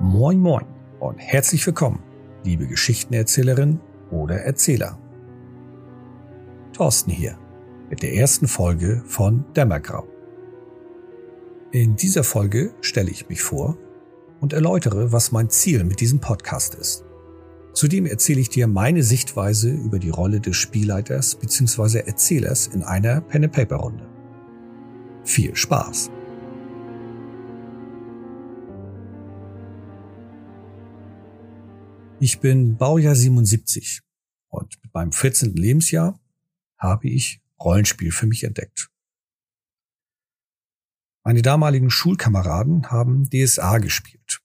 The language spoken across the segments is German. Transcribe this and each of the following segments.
Moin Moin und herzlich willkommen, liebe Geschichtenerzählerin oder Erzähler. Thorsten hier mit der ersten Folge von Dämmergrau. In dieser Folge stelle ich mich vor und erläutere, was mein Ziel mit diesem Podcast ist. Zudem erzähle ich dir meine Sichtweise über die Rolle des Spielleiters bzw. Erzählers in einer Pen-and-Paper-Runde. Viel Spaß! Ich bin Baujahr 77 und mit meinem 14. Lebensjahr habe ich Rollenspiel für mich entdeckt. Meine damaligen Schulkameraden haben DSA gespielt.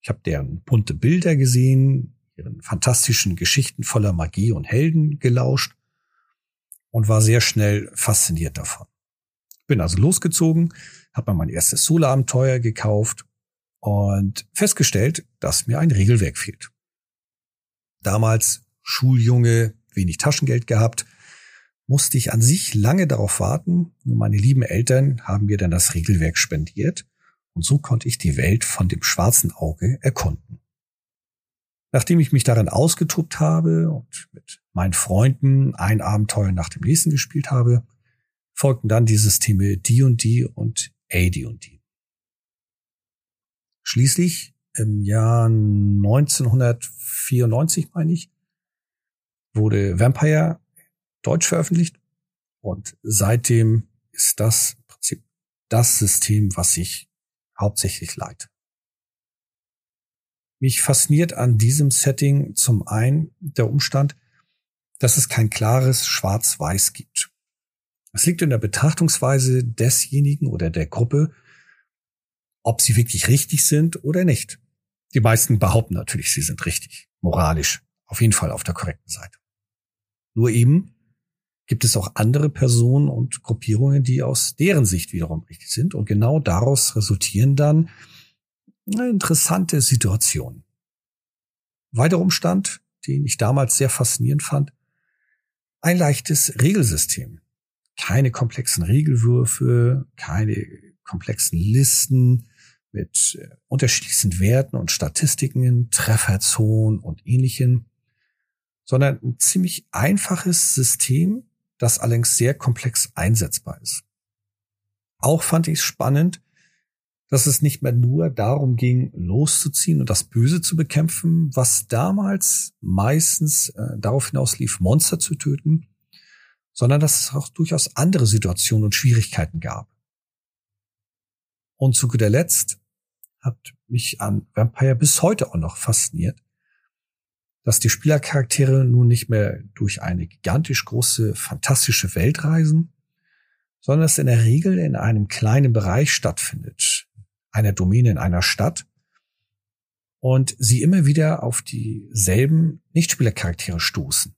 Ich habe deren bunte Bilder gesehen, ihren fantastischen Geschichten voller Magie und Helden gelauscht und war sehr schnell fasziniert davon. Bin also losgezogen, habe mir mein erstes Solo-Abenteuer gekauft und festgestellt, dass mir ein Regelwerk fehlt. Damals Schuljunge, wenig Taschengeld gehabt, musste ich an sich lange darauf warten. Nur meine lieben Eltern haben mir dann das Regelwerk spendiert und so konnte ich die Welt von dem schwarzen Auge erkunden. Nachdem ich mich darin ausgetobt habe und mit meinen Freunden ein Abenteuer nach dem nächsten gespielt habe, folgten dann die Systeme D&D und AD&D. Schließlich im Jahr 1994, meine ich, wurde Vampire deutsch veröffentlicht und seitdem ist das im Prinzip das System, was ich hauptsächlich leite. Mich fasziniert an diesem Setting zum einen der Umstand, dass es kein klares Schwarz-Weiß gibt. Es liegt in der Betrachtungsweise desjenigen oder der Gruppe, ob sie wirklich richtig sind oder nicht. Die meisten behaupten natürlich, sie sind richtig, moralisch, auf jeden Fall auf der korrekten Seite. Nur eben gibt es auch andere Personen und Gruppierungen, die aus deren Sicht wiederum richtig sind. Und genau daraus resultieren dann interessante Situationen. Weiterer Umstand, den ich damals sehr faszinierend fand, ein leichtes Regelsystem. Keine komplexen Regelwürfe, keine komplexen Listen, mit äh, unterschiedlichsten Werten und Statistiken, Trefferzonen und ähnlichem, sondern ein ziemlich einfaches System, das allerdings sehr komplex einsetzbar ist. Auch fand ich es spannend, dass es nicht mehr nur darum ging, loszuziehen und das Böse zu bekämpfen, was damals meistens äh, darauf hinaus lief, Monster zu töten, sondern dass es auch durchaus andere Situationen und Schwierigkeiten gab. Und zu guter Letzt hat mich an Vampire bis heute auch noch fasziniert, dass die Spielercharaktere nun nicht mehr durch eine gigantisch große, fantastische Welt reisen, sondern es in der Regel in einem kleinen Bereich stattfindet, einer Domäne in einer Stadt, und sie immer wieder auf dieselben Nichtspielercharaktere stoßen.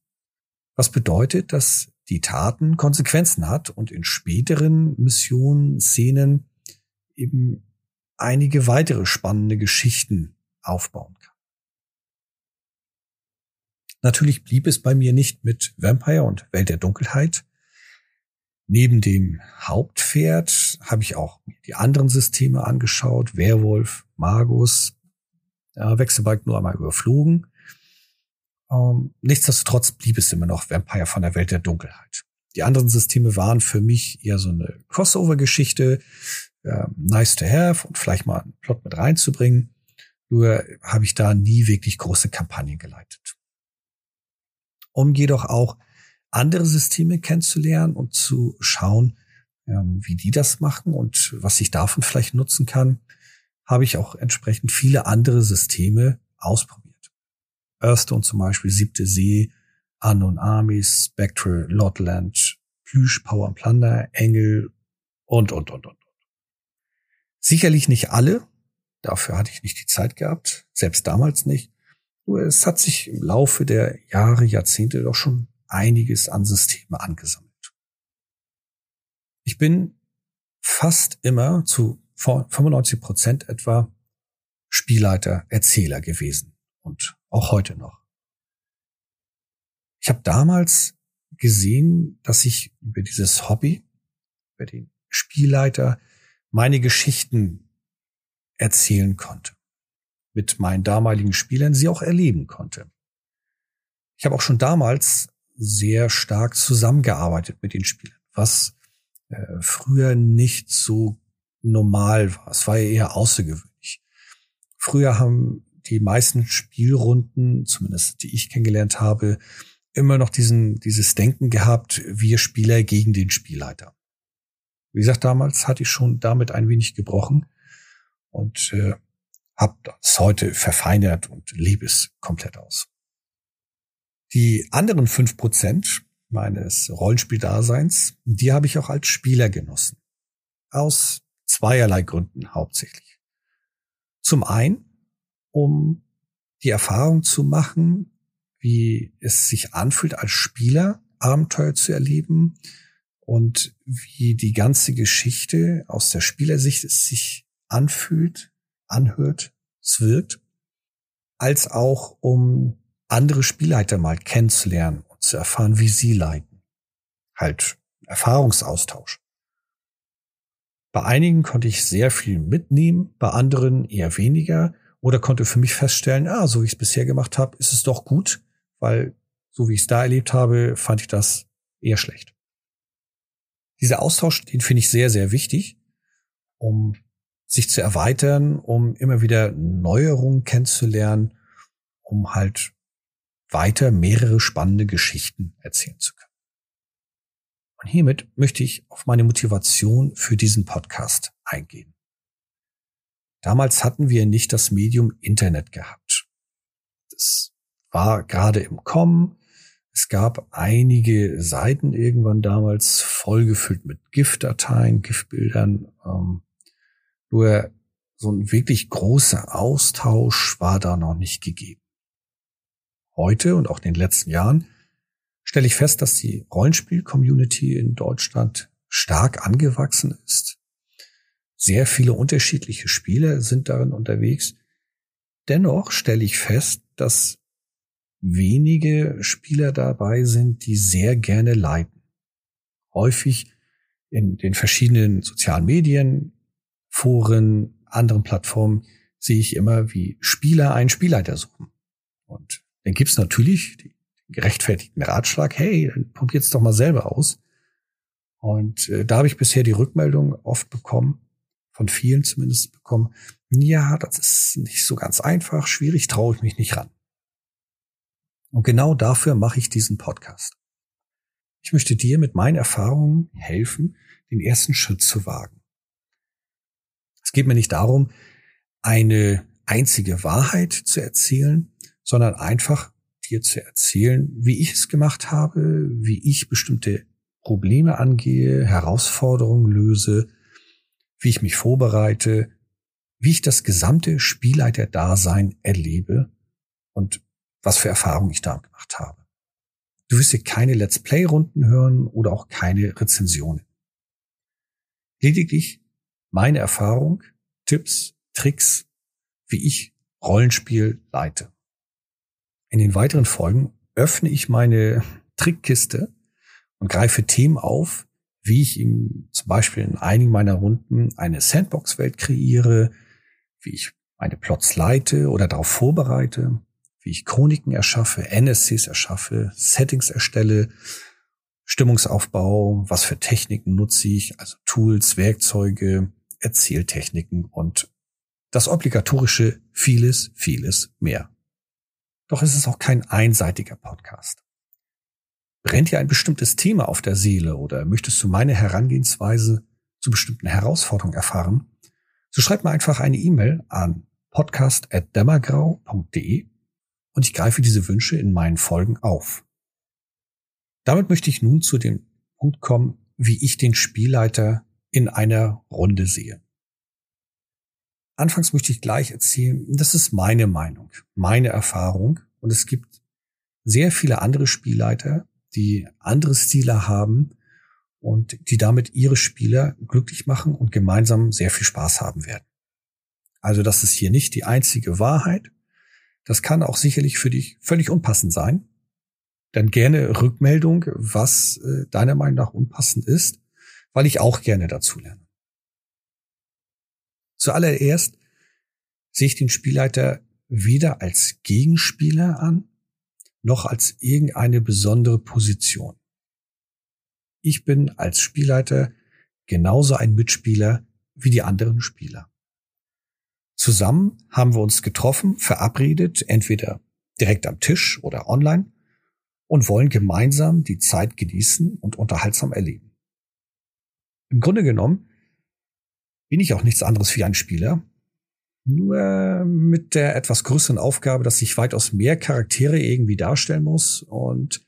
Was bedeutet, dass die Taten Konsequenzen hat und in späteren Missionen, Szenen eben einige weitere spannende Geschichten aufbauen kann. Natürlich blieb es bei mir nicht mit Vampire und Welt der Dunkelheit. Neben dem Hauptpferd habe ich auch die anderen Systeme angeschaut. Werwolf, Magus, ja, Wechselbalg nur einmal überflogen. Ähm, nichtsdestotrotz blieb es immer noch Vampire von der Welt der Dunkelheit. Die anderen Systeme waren für mich eher so eine Crossover-Geschichte, äh, nice to have und vielleicht mal einen Plot mit reinzubringen. Nur habe ich da nie wirklich große Kampagnen geleitet. Um jedoch auch andere Systeme kennenzulernen und zu schauen, ähm, wie die das machen und was ich davon vielleicht nutzen kann, habe ich auch entsprechend viele andere Systeme ausprobiert. Earthstone zum Beispiel, Siebte See, Unknown Armies, Spectral, Lotland, Plüsch, Power and Plunder, Engel und, und, und, und. Sicherlich nicht alle. Dafür hatte ich nicht die Zeit gehabt. Selbst damals nicht. Nur es hat sich im Laufe der Jahre, Jahrzehnte doch schon einiges an Systeme angesammelt. Ich bin fast immer zu 95 Prozent etwa Spielleiter, Erzähler gewesen und auch heute noch. Ich habe damals gesehen, dass ich über dieses Hobby, über den Spielleiter, meine Geschichten erzählen konnte. mit meinen damaligen Spielern sie auch erleben konnte. Ich habe auch schon damals sehr stark zusammengearbeitet mit den Spielern, was äh, früher nicht so normal war. Es war ja eher außergewöhnlich. Früher haben die meisten Spielrunden, zumindest die ich kennengelernt habe, immer noch diesen, dieses Denken gehabt, wir Spieler gegen den Spielleiter. Wie gesagt, damals hatte ich schon damit ein wenig gebrochen und äh, habe das heute verfeinert und lebe es komplett aus. Die anderen fünf Prozent meines Rollenspieldaseins, die habe ich auch als Spieler genossen. Aus zweierlei Gründen hauptsächlich. Zum einen, um die Erfahrung zu machen, wie es sich anfühlt, als Spieler Abenteuer zu erleben und wie die ganze Geschichte aus der Spielersicht es sich anfühlt, anhört, es wirkt, als auch um andere Spielleiter mal kennenzulernen und zu erfahren, wie sie leiten. Halt Erfahrungsaustausch. Bei einigen konnte ich sehr viel mitnehmen, bei anderen eher weniger oder konnte für mich feststellen, ah, so wie ich es bisher gemacht habe, ist es doch gut, weil so wie ich es da erlebt habe, fand ich das eher schlecht. Dieser Austausch, den finde ich sehr, sehr wichtig, um sich zu erweitern, um immer wieder Neuerungen kennenzulernen, um halt weiter mehrere spannende Geschichten erzählen zu können. Und hiermit möchte ich auf meine Motivation für diesen Podcast eingehen. Damals hatten wir nicht das Medium Internet gehabt. Das war gerade im Kommen. Es gab einige Seiten irgendwann damals vollgefüllt mit GIF-Dateien, GIF-Bildern. Ähm, nur so ein wirklich großer Austausch war da noch nicht gegeben. Heute und auch in den letzten Jahren stelle ich fest, dass die Rollenspiel-Community in Deutschland stark angewachsen ist. Sehr viele unterschiedliche Spiele sind darin unterwegs. Dennoch stelle ich fest, dass wenige Spieler dabei sind, die sehr gerne leiten. Häufig in den verschiedenen sozialen Medien, Foren, anderen Plattformen sehe ich immer, wie Spieler einen Spielleiter suchen. Und dann gibt's natürlich den gerechtfertigten Ratschlag, hey, probiert's doch mal selber aus. Und äh, da habe ich bisher die Rückmeldung oft bekommen, von vielen zumindest bekommen, ja, das ist nicht so ganz einfach, schwierig, traue ich mich nicht ran. Und genau dafür mache ich diesen Podcast. Ich möchte dir mit meinen Erfahrungen helfen, den ersten Schritt zu wagen. Es geht mir nicht darum, eine einzige Wahrheit zu erzählen, sondern einfach dir zu erzählen, wie ich es gemacht habe, wie ich bestimmte Probleme angehe, Herausforderungen löse, wie ich mich vorbereite, wie ich das gesamte Spielleiter-Dasein erlebe und was für Erfahrungen ich da gemacht habe. Du wirst hier keine Let's Play-Runden hören oder auch keine Rezensionen. Lediglich meine Erfahrung, Tipps, Tricks, wie ich Rollenspiel leite. In den weiteren Folgen öffne ich meine Trickkiste und greife Themen auf, wie ich ihm zum Beispiel in einigen meiner Runden eine Sandbox-Welt kreiere, wie ich meine Plots leite oder darauf vorbereite, wie ich Chroniken erschaffe, NSCs erschaffe, Settings erstelle, Stimmungsaufbau, was für Techniken nutze ich, also Tools, Werkzeuge, Erzähltechniken und das obligatorische vieles, vieles mehr. Doch es ist auch kein einseitiger Podcast. Brennt dir ein bestimmtes Thema auf der Seele oder möchtest du meine Herangehensweise zu bestimmten Herausforderungen erfahren? So schreib mir einfach eine E-Mail an podcast.dämmergrau.de und ich greife diese Wünsche in meinen Folgen auf. Damit möchte ich nun zu dem Punkt kommen, wie ich den Spielleiter in einer Runde sehe. Anfangs möchte ich gleich erzählen, das ist meine Meinung, meine Erfahrung und es gibt sehr viele andere Spielleiter, die andere Stile haben und die damit ihre Spieler glücklich machen und gemeinsam sehr viel Spaß haben werden. Also das ist hier nicht die einzige Wahrheit. Das kann auch sicherlich für dich völlig unpassend sein. Dann gerne Rückmeldung, was äh, deiner Meinung nach unpassend ist, weil ich auch gerne dazu lerne. Zuallererst sehe ich den Spielleiter weder als Gegenspieler an, noch als irgendeine besondere Position. Ich bin als Spielleiter genauso ein Mitspieler wie die anderen Spieler. Zusammen haben wir uns getroffen, verabredet, entweder direkt am Tisch oder online und wollen gemeinsam die Zeit genießen und unterhaltsam erleben. Im Grunde genommen bin ich auch nichts anderes wie ein Spieler, nur mit der etwas größeren Aufgabe, dass ich weitaus mehr Charaktere irgendwie darstellen muss und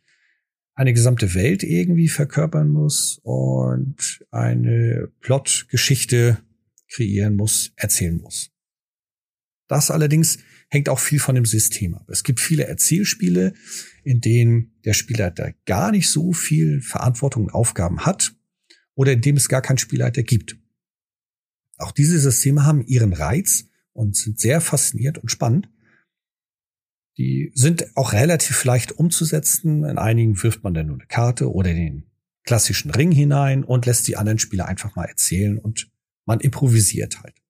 eine gesamte Welt irgendwie verkörpern muss und eine Plotgeschichte kreieren muss, erzählen muss. Das allerdings hängt auch viel von dem System ab. Es gibt viele Erzählspiele, in denen der Spielleiter gar nicht so viel Verantwortung und Aufgaben hat oder in dem es gar keinen Spielleiter gibt. Auch diese Systeme haben ihren Reiz und sind sehr fasziniert und spannend. Die sind auch relativ leicht umzusetzen. In einigen wirft man dann nur eine Karte oder den klassischen Ring hinein und lässt die anderen Spieler einfach mal erzählen und man improvisiert halt.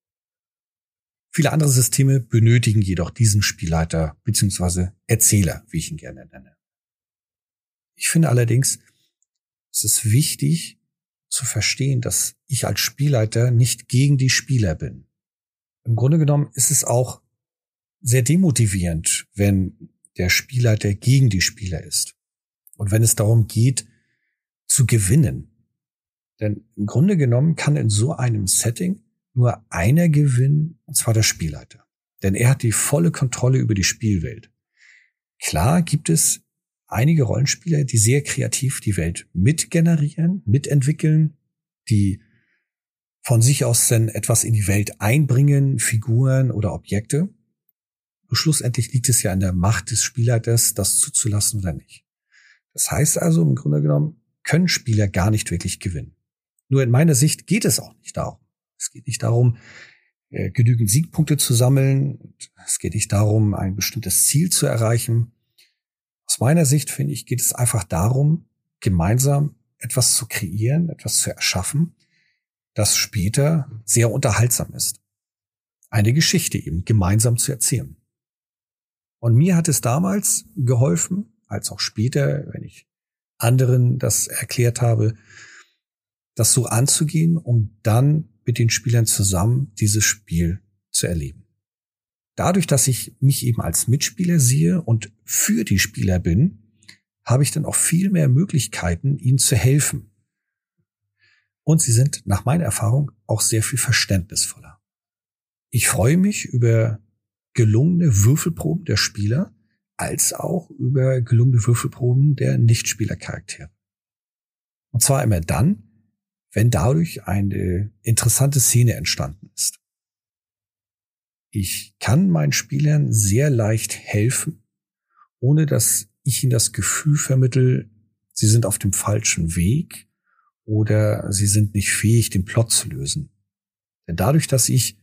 Viele andere Systeme benötigen jedoch diesen Spielleiter bzw. Erzähler, wie ich ihn gerne nenne. Ich finde allerdings, es ist wichtig zu verstehen, dass ich als Spielleiter nicht gegen die Spieler bin. Im Grunde genommen ist es auch sehr demotivierend, wenn der Spielleiter gegen die Spieler ist. Und wenn es darum geht, zu gewinnen. Denn im Grunde genommen kann in so einem Setting nur einer gewinnen, und zwar der Spielleiter. Denn er hat die volle Kontrolle über die Spielwelt. Klar gibt es einige Rollenspieler, die sehr kreativ die Welt mitgenerieren, mitentwickeln, die von sich aus dann etwas in die Welt einbringen, Figuren oder Objekte. Und schlussendlich liegt es ja an der Macht des Spielleiters, das zuzulassen oder nicht. Das heißt also, im Grunde genommen können Spieler gar nicht wirklich gewinnen. Nur in meiner Sicht geht es auch nicht darum. Es geht nicht darum, äh, genügend Siegpunkte zu sammeln. Es geht nicht darum, ein bestimmtes Ziel zu erreichen. Aus meiner Sicht, finde ich, geht es einfach darum, gemeinsam etwas zu kreieren, etwas zu erschaffen, das später sehr unterhaltsam ist. Eine Geschichte eben gemeinsam zu erzählen. Und mir hat es damals geholfen, als auch später, wenn ich anderen das erklärt habe, das so anzugehen, um dann mit den Spielern zusammen dieses Spiel zu erleben. Dadurch, dass ich mich eben als Mitspieler sehe und für die Spieler bin, habe ich dann auch viel mehr Möglichkeiten, ihnen zu helfen, und sie sind nach meiner Erfahrung auch sehr viel verständnisvoller. Ich freue mich über gelungene Würfelproben der Spieler als auch über gelungene Würfelproben der Nichtspielercharaktere. Und zwar immer dann, wenn dadurch eine interessante Szene entstanden ist. Ich kann meinen Spielern sehr leicht helfen, ohne dass ich ihnen das Gefühl vermittel, sie sind auf dem falschen Weg oder sie sind nicht fähig, den Plot zu lösen. Denn dadurch, dass ich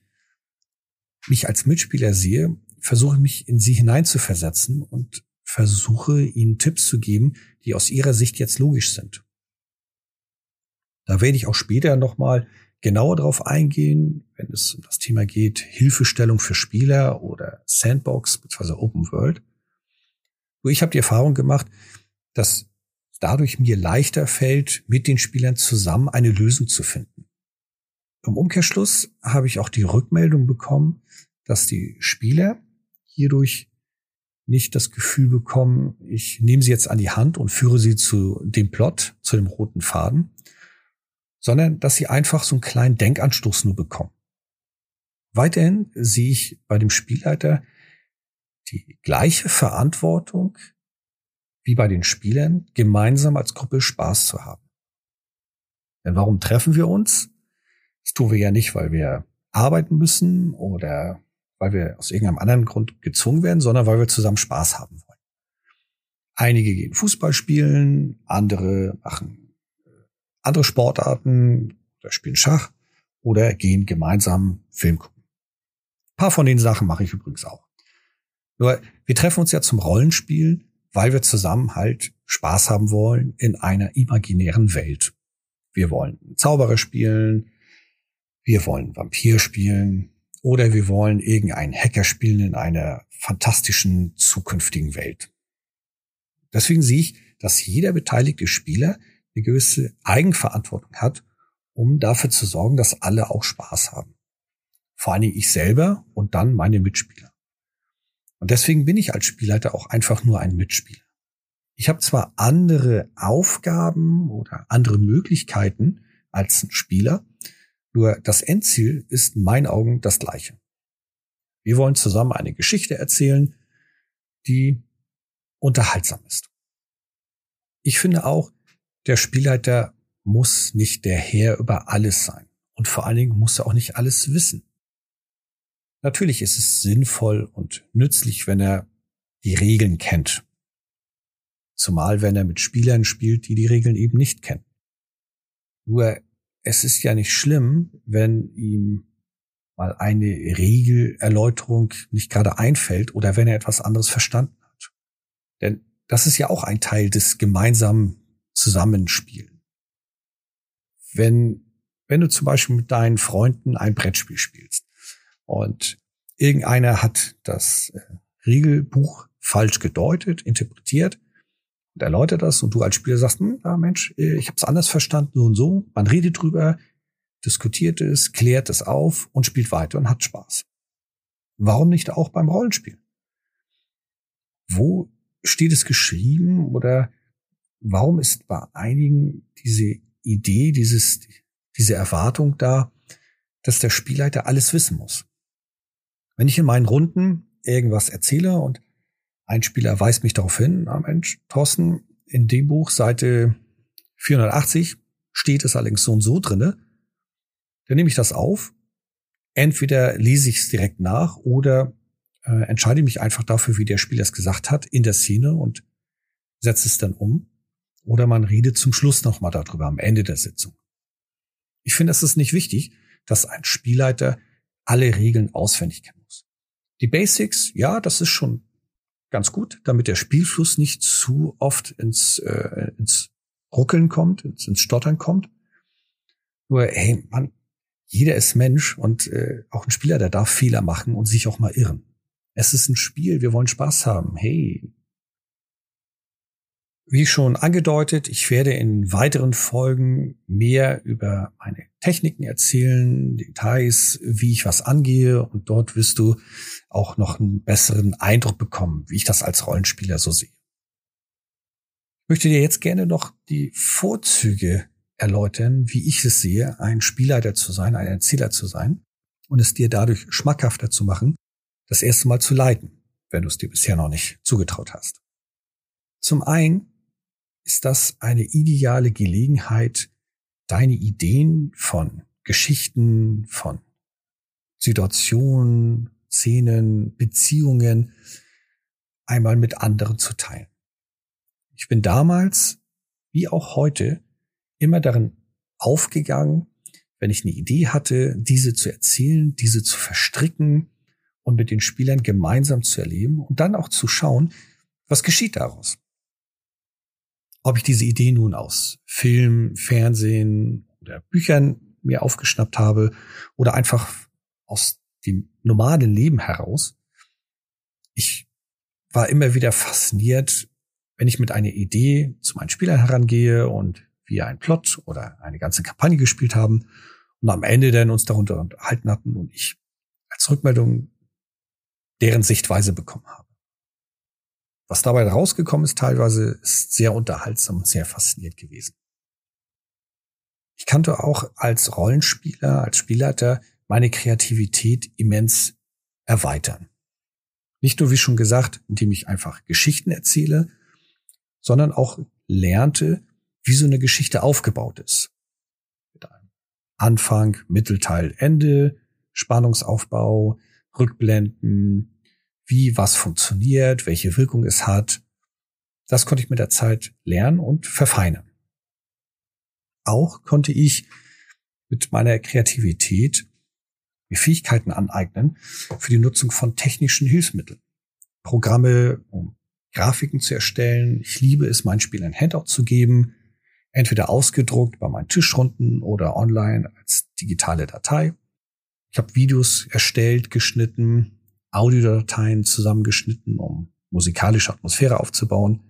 mich als Mitspieler sehe, versuche ich mich in sie hineinzuversetzen und versuche ihnen Tipps zu geben, die aus ihrer Sicht jetzt logisch sind. Da werde ich auch später nochmal genauer darauf eingehen, wenn es um das Thema geht, Hilfestellung für Spieler oder Sandbox bzw. Open World. Ich habe die Erfahrung gemacht, dass dadurch mir leichter fällt, mit den Spielern zusammen eine Lösung zu finden. Im Umkehrschluss habe ich auch die Rückmeldung bekommen, dass die Spieler hierdurch nicht das Gefühl bekommen, ich nehme sie jetzt an die Hand und führe sie zu dem Plot, zu dem roten Faden, sondern dass sie einfach so einen kleinen Denkanstoß nur bekommen. Weiterhin sehe ich bei dem Spielleiter die gleiche Verantwortung wie bei den Spielern, gemeinsam als Gruppe Spaß zu haben. Denn warum treffen wir uns? Das tun wir ja nicht, weil wir arbeiten müssen oder weil wir aus irgendeinem anderen Grund gezwungen werden, sondern weil wir zusammen Spaß haben wollen. Einige gehen Fußball spielen, andere machen andere Sportarten oder spielen Schach oder gehen gemeinsam Film gucken. Ein paar von den Sachen mache ich übrigens auch. Nur wir treffen uns ja zum Rollenspielen weil wir zusammen halt Spaß haben wollen in einer imaginären Welt. Wir wollen Zauberer spielen, wir wollen Vampir spielen oder wir wollen irgendeinen Hacker spielen in einer fantastischen zukünftigen Welt. Deswegen sehe ich, dass jeder beteiligte Spieler eine gewisse Eigenverantwortung hat, um dafür zu sorgen, dass alle auch Spaß haben. Vor allen Dingen ich selber und dann meine Mitspieler. Und deswegen bin ich als Spielleiter auch einfach nur ein Mitspieler. Ich habe zwar andere Aufgaben oder andere Möglichkeiten als ein Spieler, nur das Endziel ist in meinen Augen das gleiche. Wir wollen zusammen eine Geschichte erzählen, die unterhaltsam ist. Ich finde auch, der Spielleiter muss nicht der Herr über alles sein. Und vor allen Dingen muss er auch nicht alles wissen. Natürlich ist es sinnvoll und nützlich, wenn er die Regeln kennt. Zumal wenn er mit Spielern spielt, die die Regeln eben nicht kennen. Nur es ist ja nicht schlimm, wenn ihm mal eine Regelerläuterung nicht gerade einfällt oder wenn er etwas anderes verstanden hat. Denn das ist ja auch ein Teil des gemeinsamen Zusammenspielen. Wenn, wenn du zum Beispiel mit deinen Freunden ein Brettspiel spielst und irgendeiner hat das äh, Regelbuch falsch gedeutet, interpretiert und erläutert das und du als Spieler sagst, hm, ah Mensch, äh, ich habe es anders verstanden, so und so. Man redet drüber, diskutiert es, klärt es auf und spielt weiter und hat Spaß. Warum nicht auch beim Rollenspiel? Wo steht es geschrieben oder warum ist bei einigen diese Idee, dieses, diese Erwartung da, dass der Spielleiter alles wissen muss? Wenn ich in meinen Runden irgendwas erzähle und ein Spieler weist mich darauf hin, ah Mensch, Thorsten, in dem Buch Seite 480 steht es allerdings so und so drinne. Dann nehme ich das auf. Entweder lese ich es direkt nach oder äh, entscheide mich einfach dafür, wie der Spieler es gesagt hat, in der Szene und setze es dann um. Oder man redet zum Schluss nochmal darüber, am Ende der Sitzung. Ich finde, es ist nicht wichtig, dass ein Spielleiter alle Regeln auswendig kennen muss. Die Basics, ja, das ist schon ganz gut, damit der Spielfluss nicht zu oft ins, äh, ins Ruckeln kommt, ins, ins Stottern kommt. Nur, hey, man, jeder ist Mensch und äh, auch ein Spieler, der darf Fehler machen und sich auch mal irren. Es ist ein Spiel, wir wollen Spaß haben. Hey, wie schon angedeutet, ich werde in weiteren Folgen mehr über meine Techniken erzählen, Details, wie ich was angehe und dort wirst du auch noch einen besseren Eindruck bekommen, wie ich das als Rollenspieler so sehe. Ich möchte dir jetzt gerne noch die Vorzüge erläutern, wie ich es sehe, ein Spielleiter zu sein, ein Erzähler zu sein und es dir dadurch schmackhafter zu machen, das erste Mal zu leiten, wenn du es dir bisher noch nicht zugetraut hast. Zum einen ist das eine ideale Gelegenheit, deine Ideen von Geschichten, von Situationen, Szenen, Beziehungen einmal mit anderen zu teilen. Ich bin damals, wie auch heute, immer darin aufgegangen, wenn ich eine Idee hatte, diese zu erzählen, diese zu verstricken und mit den Spielern gemeinsam zu erleben und dann auch zu schauen, was geschieht daraus ob ich diese Idee nun aus Film, Fernsehen oder Büchern mir aufgeschnappt habe oder einfach aus dem normalen Leben heraus. Ich war immer wieder fasziniert, wenn ich mit einer Idee zu meinen Spielern herangehe und wir einen Plot oder eine ganze Kampagne gespielt haben und am Ende dann uns darunter unterhalten hatten und ich als Rückmeldung deren Sichtweise bekommen habe. Was dabei rausgekommen ist teilweise, ist sehr unterhaltsam und sehr fasziniert gewesen. Ich kannte auch als Rollenspieler, als Spielleiter meine Kreativität immens erweitern. Nicht nur, wie schon gesagt, indem ich einfach Geschichten erzähle, sondern auch lernte, wie so eine Geschichte aufgebaut ist. Mit einem Anfang, Mittelteil, Ende, Spannungsaufbau, Rückblenden, wie was funktioniert, welche Wirkung es hat. Das konnte ich mit der Zeit lernen und verfeinern. Auch konnte ich mit meiner Kreativität mir Fähigkeiten aneignen für die Nutzung von technischen Hilfsmitteln. Programme, um Grafiken zu erstellen. Ich liebe es, meinen Spielern Handout zu geben, entweder ausgedruckt bei meinen Tischrunden oder online als digitale Datei. Ich habe Videos erstellt, geschnitten, Audiodateien zusammengeschnitten, um musikalische Atmosphäre aufzubauen.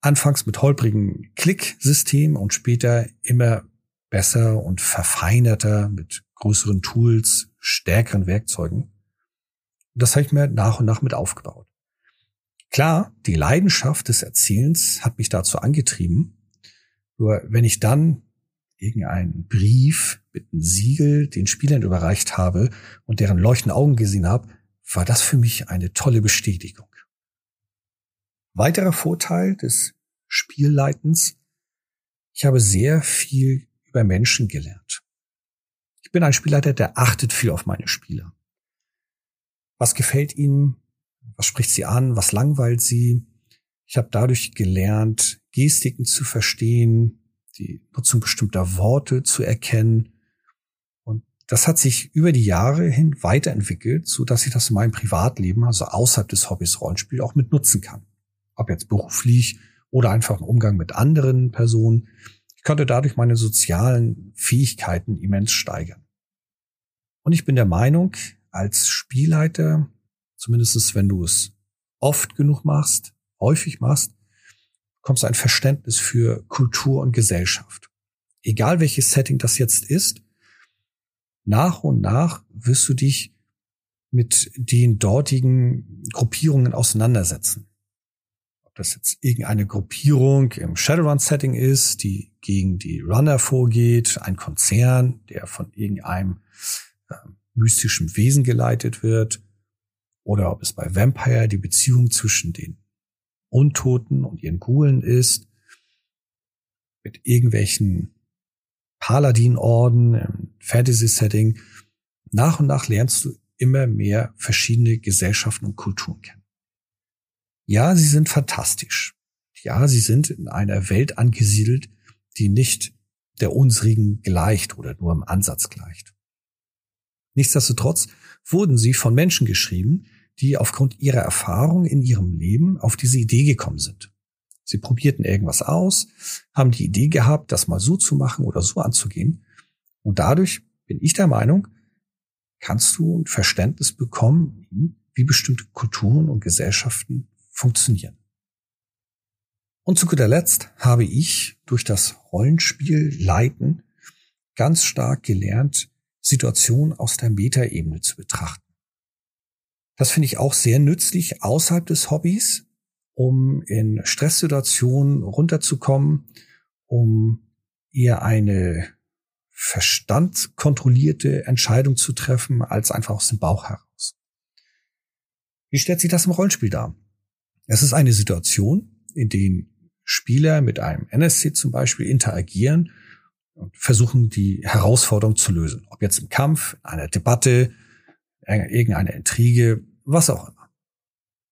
Anfangs mit holprigen Klicksystemen und später immer besser und verfeinerter mit größeren Tools, stärkeren Werkzeugen. Das habe ich mir nach und nach mit aufgebaut. Klar, die Leidenschaft des Erzählens hat mich dazu angetrieben. Nur wenn ich dann irgendeinen Brief mit einem Siegel den Spielern überreicht habe und deren leuchtende Augen gesehen habe, war das für mich eine tolle Bestätigung. Weiterer Vorteil des Spielleitens, ich habe sehr viel über Menschen gelernt. Ich bin ein Spielleiter, der achtet viel auf meine Spieler. Was gefällt ihnen? Was spricht sie an? Was langweilt sie? Ich habe dadurch gelernt, Gestiken zu verstehen, die Nutzung bestimmter Worte zu erkennen. Das hat sich über die Jahre hin weiterentwickelt, so dass ich das in meinem Privatleben, also außerhalb des Hobbys Rollenspiel, auch mit nutzen kann. Ob jetzt beruflich oder einfach im Umgang mit anderen Personen. Ich konnte dadurch meine sozialen Fähigkeiten immens steigern. Und ich bin der Meinung, als Spielleiter, zumindest wenn du es oft genug machst, häufig machst, bekommst du ein Verständnis für Kultur und Gesellschaft. Egal welches Setting das jetzt ist, nach und nach wirst du dich mit den dortigen Gruppierungen auseinandersetzen. Ob das jetzt irgendeine Gruppierung im Shadowrun-Setting ist, die gegen die Runner vorgeht, ein Konzern, der von irgendeinem äh, mystischem Wesen geleitet wird, oder ob es bei Vampire die Beziehung zwischen den Untoten und ihren Gulen ist, mit irgendwelchen Paladin-Orden im Fantasy-Setting. Nach und nach lernst du immer mehr verschiedene Gesellschaften und Kulturen kennen. Ja, sie sind fantastisch. Ja, sie sind in einer Welt angesiedelt, die nicht der unsrigen gleicht oder nur im Ansatz gleicht. Nichtsdestotrotz wurden sie von Menschen geschrieben, die aufgrund ihrer Erfahrung in ihrem Leben auf diese Idee gekommen sind. Sie probierten irgendwas aus, haben die Idee gehabt, das mal so zu machen oder so anzugehen. Und dadurch bin ich der Meinung, kannst du ein Verständnis bekommen, wie bestimmte Kulturen und Gesellschaften funktionieren. Und zu guter Letzt habe ich durch das Rollenspiel Leiten ganz stark gelernt, Situation aus der Metaebene zu betrachten. Das finde ich auch sehr nützlich außerhalb des Hobbys, um in Stresssituationen runterzukommen, um eher eine verstandkontrollierte Entscheidung zu treffen, als einfach aus dem Bauch heraus. Wie stellt sich das im Rollenspiel dar? Es ist eine Situation, in der Spieler mit einem NSC zum Beispiel interagieren und versuchen, die Herausforderung zu lösen. Ob jetzt im Kampf, einer Debatte, irgendeine Intrige, was auch immer.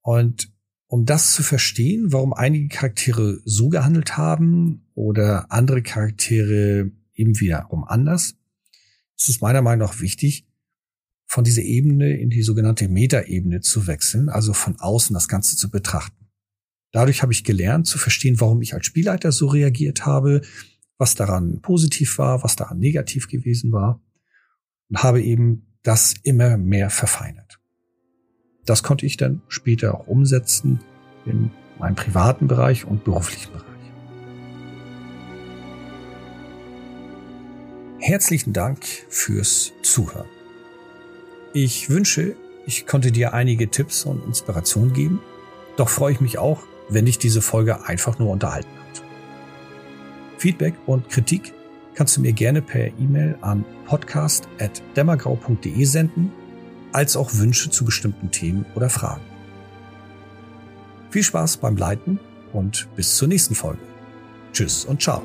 Und um das zu verstehen, warum einige Charaktere so gehandelt haben oder andere Charaktere eben wiederum anders, ist es meiner Meinung nach wichtig, von dieser Ebene in die sogenannte Metaebene zu wechseln, also von außen das Ganze zu betrachten. Dadurch habe ich gelernt zu verstehen, warum ich als Spielleiter so reagiert habe, was daran positiv war, was daran negativ gewesen war und habe eben das immer mehr verfeinert. Das konnte ich dann später auch umsetzen in meinem privaten Bereich und beruflichen Bereich. Herzlichen Dank fürs Zuhören. Ich wünsche, ich konnte dir einige Tipps und Inspirationen geben. Doch freue ich mich auch, wenn dich diese Folge einfach nur unterhalten hat. Feedback und Kritik kannst du mir gerne per E-Mail an podcast.dämmergrau.de senden, als auch Wünsche zu bestimmten Themen oder Fragen. Viel Spaß beim Leiten und bis zur nächsten Folge. Tschüss und ciao.